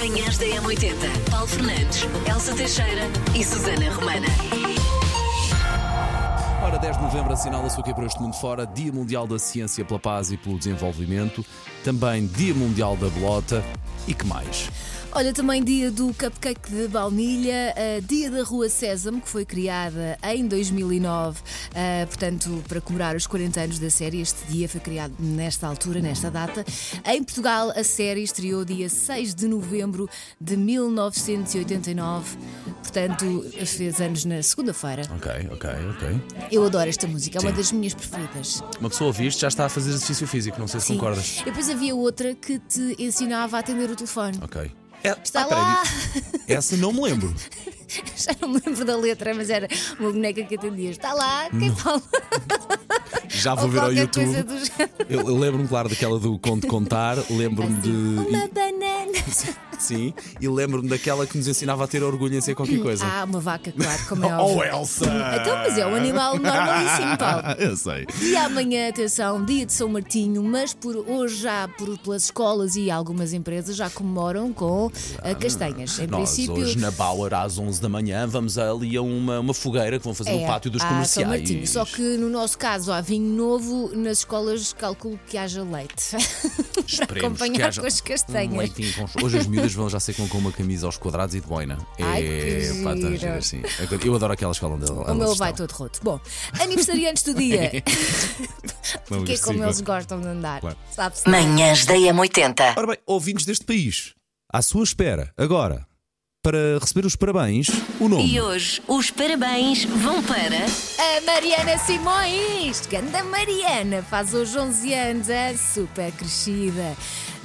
Manhãs da M80. Paulo Fernandes, Elsa Teixeira e Susana Romana. Ora, 10 de novembro assinala-se o que é para este mundo fora, Dia Mundial da Ciência pela Paz e pelo Desenvolvimento, também Dia Mundial da Bolota e que mais? Olha, também dia do cupcake de baunilha, uh, dia da Rua Sésamo, que foi criada em 2009, uh, portanto, para comemorar os 40 anos da série. Este dia foi criado nesta altura, nesta data. Em Portugal, a série estreou dia 6 de novembro de 1989, portanto, fez anos na segunda-feira. Ok, ok, ok. Eu adoro esta música, é uma das minhas preferidas. Uma pessoa ouvir isto já está a fazer exercício físico, não sei se Sim. concordas. E depois havia outra que te ensinava a atender o telefone. Ok. É, Está ah, peraí, lá! Essa não me lembro. Já não me lembro da letra, mas era uma boneca que atendia. Está lá, quem fala? Já vou Ou ver ao YouTube. do. Eu, eu lembro-me, claro, daquela do Conto Contar, lembro-me de. Uma banana. Sim, e lembro-me daquela que nos ensinava a ter orgulho em ser qualquer coisa. Ah, uma vaca, claro, como é Oh, óbvio. Elsa! Então, mas é um animal normalíssimo, Paulo. Eu sei. E amanhã, atenção, dia de São Martinho, mas por hoje já por, pelas escolas e algumas empresas já comemoram com ah, castanhas. Em Nós princípio. hoje na Bauer às 11 da manhã vamos ali a uma, uma fogueira que vão fazer no é, pátio dos há São comerciais. Martinho. Só que no nosso caso há vinho novo, nas escolas calculo que haja leite. para acompanhar com as castanhas. um leitinho com- Hoje as miúdas vão já ser com, com uma camisa aos quadrados e de boina. Ai, é, que pá, tá giro. giro, assim. Eu adoro aquela escola onde O meu vai todo roto. Bom, aniversariantes do dia. Porque é como eles gostam de andar. Claro. Sabe-se? Manhãs da M80. Ora bem, ouvintes deste país, à sua espera, agora, para receber os parabéns, o nome. E hoje os parabéns vão para. A Mariana Simões! Ganda Mariana! Faz hoje 11 anos, é super crescida.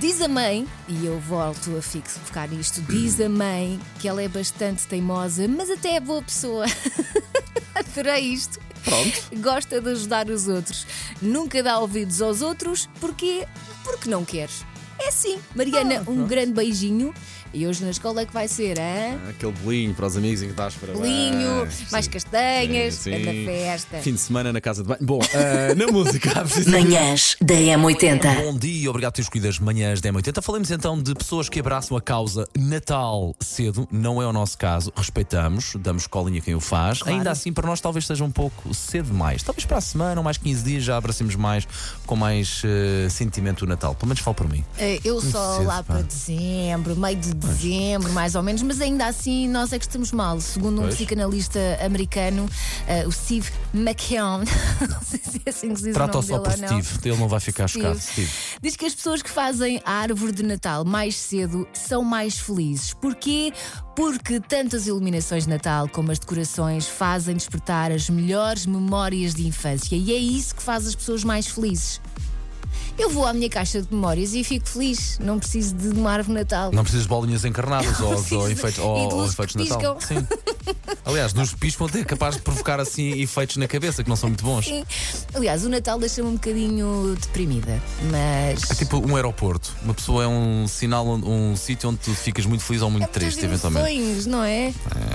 Diz a mãe, e eu volto a fixo focar nisto, diz a mãe que ela é bastante teimosa, mas até é boa pessoa. Adorei isto. Pronto. Gosta de ajudar os outros. Nunca dá ouvidos aos outros. Porquê? Porque não queres. É assim. Mariana, Ah, um grande beijinho. E hoje na escola é que vai ser, hein? Aquele bolinho para os amigos em que dás parabéns. Bolinho, mais Sim. castanhas, Sim, grande sim. festa. Fim de semana na casa de banho. Bom, ah, na música, há preciso- Manhãs da M80. Bom dia, obrigado por ter escolhido as manhãs da M80. Falemos então de pessoas que abraçam a causa Natal cedo. Não é o nosso caso, respeitamos, damos colinha a quem o faz. Claro. Ainda assim, para nós, talvez seja um pouco cedo demais. Talvez para a semana ou mais 15 dias já abracemos mais, com mais eh, sentimento o Natal. Pelo menos falo por mim. Eh, Eu só cedo, lá pá. para dezembro, meio de dezembro, mais ou menos, mas ainda assim nós é que estamos mal. Segundo um Pois. psicanalista americano, eh, o Steve McKeown, não sei se é assim que se diz Trata-o o só nome por dele ou não. Steve, ele não vai ficar Steve. chocado. Steve. Diz que as pessoas que fazem a árvore de Natal mais cedo são mais felizes. Porquê? Porque tanto as iluminações de Natal como as decorações fazem despertar as melhores memórias de infância e é isso que faz as pessoas mais felizes. Eu vou à minha caixa de memórias e fico feliz. Não preciso de uma árvore Natal. Não precisas de bolinhas encarnadas ou, ou de- enfeites, e ou, ou efeitos de Natal. Sim. Aliás, nos piscam até capaz de provocar assim efeitos na cabeça que não são muito bons. Sim. Aliás, o Natal deixa-me um bocadinho deprimida, mas. É tipo um aeroporto. Uma pessoa é um sinal, um sítio onde tu ficas muito feliz ou muito muitas triste, eventualmente. emoções, não é?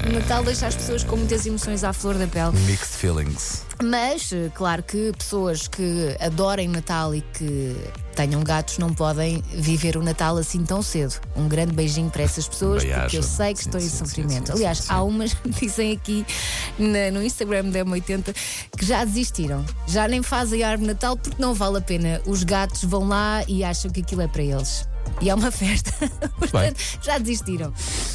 O Natal deixa as pessoas com muitas emoções à flor da pele. Mixed feelings. Mas, eh, claro que pessoas que adorem Natal e que tenham gatos não podem viver o Natal assim tão cedo. Um grande beijinho para essas pessoas, porque eu sei que Sim, estão em sim, sim, sofrimento. sim, Aliás, há umas que dizem aqui na- no Instagram da M80 que já desistiram. Já nem fazem árvore Natal porque não vale a pena. Os gatos vão lá e acham que aquilo é para eles. E é uma festa. Portanto, já desistiram.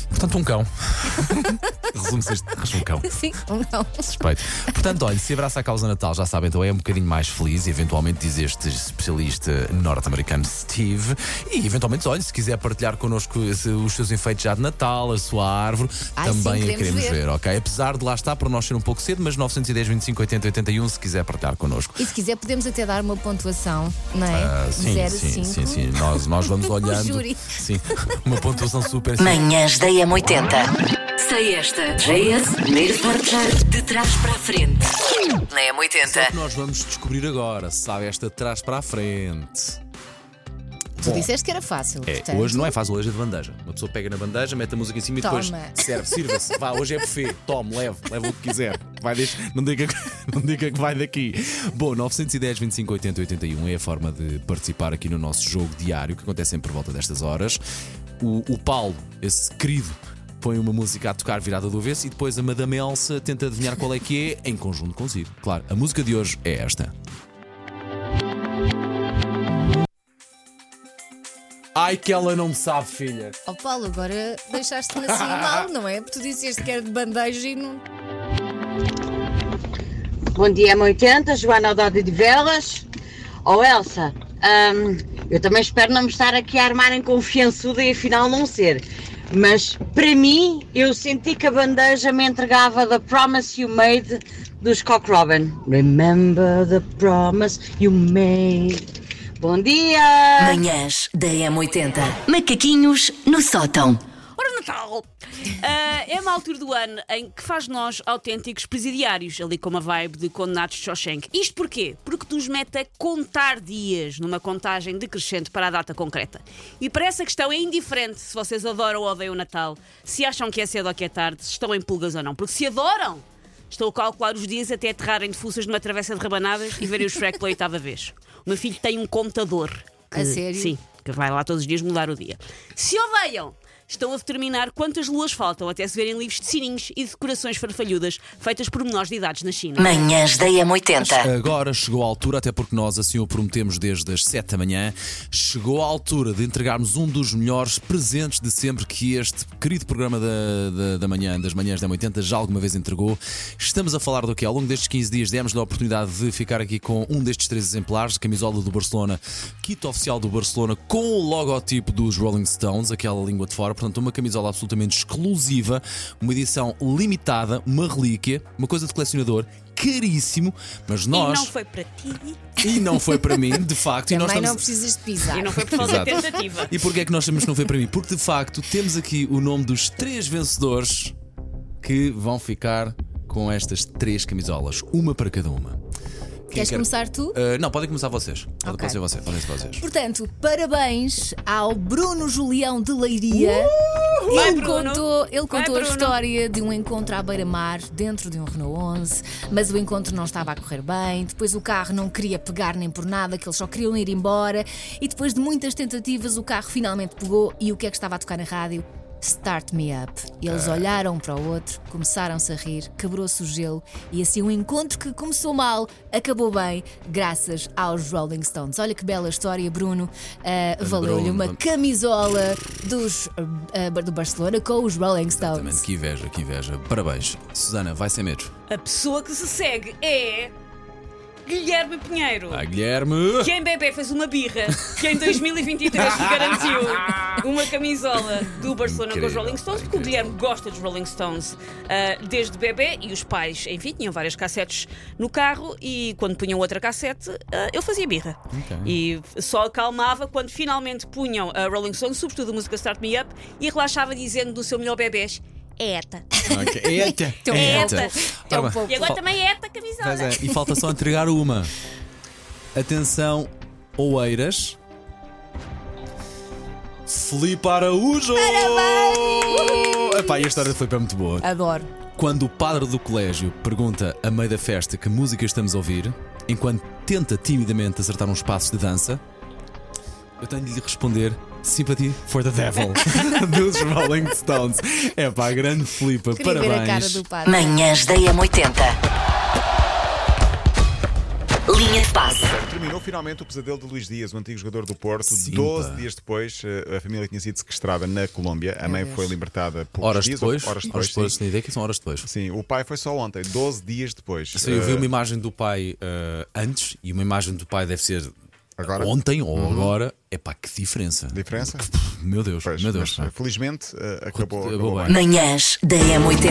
Portanto, um cão. Resume-se este. Um cão. Sim, ou não. Suspeito. Portanto, olha, se abraça a causa Natal, já sabem, então é um bocadinho mais feliz. E eventualmente diz este especialista norte-americano Steve. E eventualmente, olha, se quiser partilhar connosco os seus enfeites já de Natal, a sua árvore, Ai, sim, também a queremos queremos ver. ver. ok? Apesar de lá estar, para nós ser um pouco cedo, mas 910, 25, 80, 81, se quiser partilhar connosco. E se quiser, podemos até dar uma pontuação, não é? Ah, sim, Zero sim, cinco. sim, sim. Nós, nós vamos olhando. júri. Sim, uma pontuação super Manhãs da M80. Sei esta. JS, primeiro portar de trás para a frente. Na M80. Nós vamos descobrir agora, se sabe esta de trás para a frente. Tu Bom, disseste que era fácil. É, portanto, hoje não é fácil, hoje é de bandeja. Uma pessoa pega na bandeja, mete a música em cima Toma. e depois serve, sirva-se. Vá, hoje é buffet. Tome, leve, leve o que quiser. que vai deste, não, diga, não diga que vai daqui. Bom, 910, 25, 80, 81 é a forma de participar aqui no nosso jogo diário, que acontece sempre por volta destas horas. O, o Paulo, esse querido, põe uma música a tocar virada do avesso e depois a Madame Elsa tenta adivinhar qual é que é, em conjunto consigo. Claro, a música de hoje é esta. Ai, que ela não sabe, filha. Ó Paulo, agora deixaste-me assim mal, não é? Porque tu disseste que era de bandeja e não. Bom dia, M80, Joana Odode de Velas. Oh Elsa, hum, eu também espero não me estar aqui a armar em confiançuda e afinal não ser. Mas para mim, eu senti que a bandeja me entregava The Promise You Made dos Cock Robin. Remember the promise you made. Bom dia! Manhãs da M80. Macaquinhos no sótão. Natal! Ah, é uma altura do ano em que faz nós autênticos presidiários, ali com uma vibe de condenados de Shawshank. Isto porquê? Porque nos mete a contar dias numa contagem decrescente para a data concreta. E para essa questão é indiferente se vocês adoram ou odeiam o Natal, se acham que é cedo ou que é tarde, se estão em pulgas ou não. Porque se adoram, estão a calcular os dias até aterrarem de fuças numa travessa de rabanadas e verem o Shrek pela oitava vez. O meu filho tem um computador. A sério? Sim, que vai lá todos os dias mudar o dia. Se odeiam, estão a determinar quantas luas faltam até se verem livros de sininhos e decorações farfalhudas feitas por menores de idades na China. Manhãs da M80. Agora chegou a altura, até porque nós assim o prometemos desde as 7 da manhã, chegou a altura de entregarmos um dos melhores presentes de sempre que este querido programa da, da, da manhã, das manhãs da 80, já alguma vez entregou. Estamos a falar do que ao longo destes 15 dias demos-lhe a oportunidade de ficar aqui com um destes três exemplares, camisola do Barcelona, kit oficial do Barcelona, com o logotipo dos Rolling Stones, aquela língua de fora, portanto, uma camisola absolutamente exclusiva, uma edição limitada, uma relíquia, uma coisa de colecionador. Caríssimo, mas E nós. não foi para ti, E não foi para mim, de facto. e nós Também não estamos... precisas de pisar. e não foi por falta de Exato. tentativa. E porquê é que nós sabemos que não foi para mim? Porque de facto temos aqui o nome dos três vencedores que vão ficar com estas três camisolas, uma para cada uma. Quem Queres quer- começar tu? Ah, não, podem começar vocês. Pode, Ok. pode ser vocês, podem ser vocês. Portanto, parabéns ao Bruno Julião de Leiria. Vai, ele Bruno. contou, ele Vai, contou a história de um encontro à beira-mar dentro de um Renault 11, mas o encontro não estava a correr bem. Depois o carro não queria pegar nem por nada, que eles só queriam ir embora. E depois de muitas tentativas, o carro finalmente pegou. E o que é que estava a tocar na rádio? Start Me Up. Eles olharam um para o outro, começaram-se a rir, quebrou-se o gelo e assim um encontro que começou mal acabou bem, graças aos Rolling Stones. Olha que bela história, Bruno. Ah, Valeu-lhe uma camisola dos, ah, do Barcelona com os Rolling Exatamente, Stones. que inveja, que inveja. Parabéns. Susana, vai sem medo. A pessoa que se segue é. Guilherme Pinheiro. Vai, Guilherme. Que em bebê fez uma birra que em 2023 lhe garantiu uma camisola do Barcelona com os Incrível, Rolling Stones, porque o incrível. Guilherme gosta dos Rolling Stones ah, desde bebê e os pais, enfim, tinham várias cassetes no carro e quando punham outra cassete ah, eu fazia birra. Ok. E só acalmava quando finalmente punham a Rolling Stones, sobretudo a música Start Me Up, e relaxava dizendo do seu melhor bebês: é eta. Ok. Eita, Tão eita. pouco. Ora um pouco. E agora também é eta a camisola. Pois é, e falta só entregar uma. Atenção, Oeiras. Filipe Araújo! Parabéns! Epá, e a história de Filipe é muito boa. Adoro. Quando o padre do colégio pergunta a meio da festa que música estamos a ouvir, enquanto tenta timidamente acertar uns passos de dança, eu tenho de lhe responder Sympathy for the Devil dos Rolling Stones. É pá, grande Filipe, Queria parabéns. ver a cara do padre. Manhãs da M80. Linha de passe. Terminou finalmente o pesadelo de Luís Dias, o antigo jogador do Porto. Sim, 12 pá. dias depois, eh, a família tinha sido sequestrada na Colômbia. A mãe foi libertada por Horas dias, depois, Horas depois, depois, sim. tinha ideia que são horas depois. Sim, o pai foi só ontem, 12 dias depois. Sim, eu vi Eh, uma imagem do pai eh, antes e uma imagem do pai deve ser Agora? ontem ou agora. É pá, que diferença. Diferença? Meu Deus, Pois, meu Deus. mas, eh, felizmente eh, acabou, Acabou bem. bem. Manhãs da M80.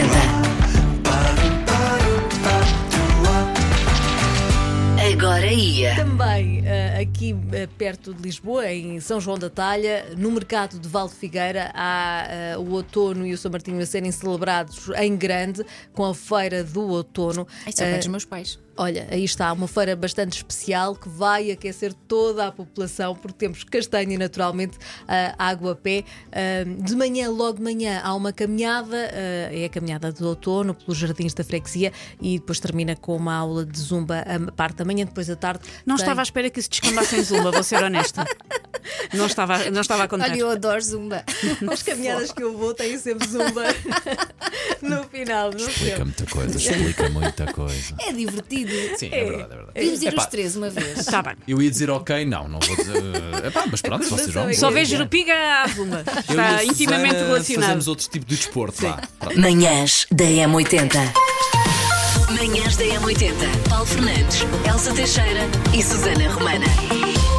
Agora ia. Também eh, aqui perto de Lisboa, em São João da Talha, no mercado de Val de Figueira, há o outono e o São Martinho a serem celebrados em grande com a feira do outono. Ai, só Eh, perto dos meus pais. Olha, aí está, uma feira bastante especial que vai aquecer toda a população, porque temos castanha naturalmente, ah, água a pé. Ah, de manhã, logo de manhã, há uma caminhada, ah, é a caminhada de outono pelos jardins da freguesia e depois termina com uma aula de zumba a parte da manhã, depois da tarde. Não tem- estava à espera que isso descambasse em zumba, vou ser honesta. Não estava, não estava a contar. Olha, eu adoro zumba. As caminhadas que eu vou têm sempre zumba no final, não Explica muita coisa, explica muita coisa. É divertido. Sim, é verdade, é verdade. Devíamos ir Epá, os três uma vez. Está bem. Eu ia dizer ok, não, não vou dizer. Epá, mas pronto, se vocês vão. Só vejo Jurupiga à zumba. Está intimamente relacionado. Fazemos outro tipo de desporto. Vá. Pronto. Manhãs da M80. Manhãs da M80. Paulo Fernandes, Elsa Teixeira e Susana Romana.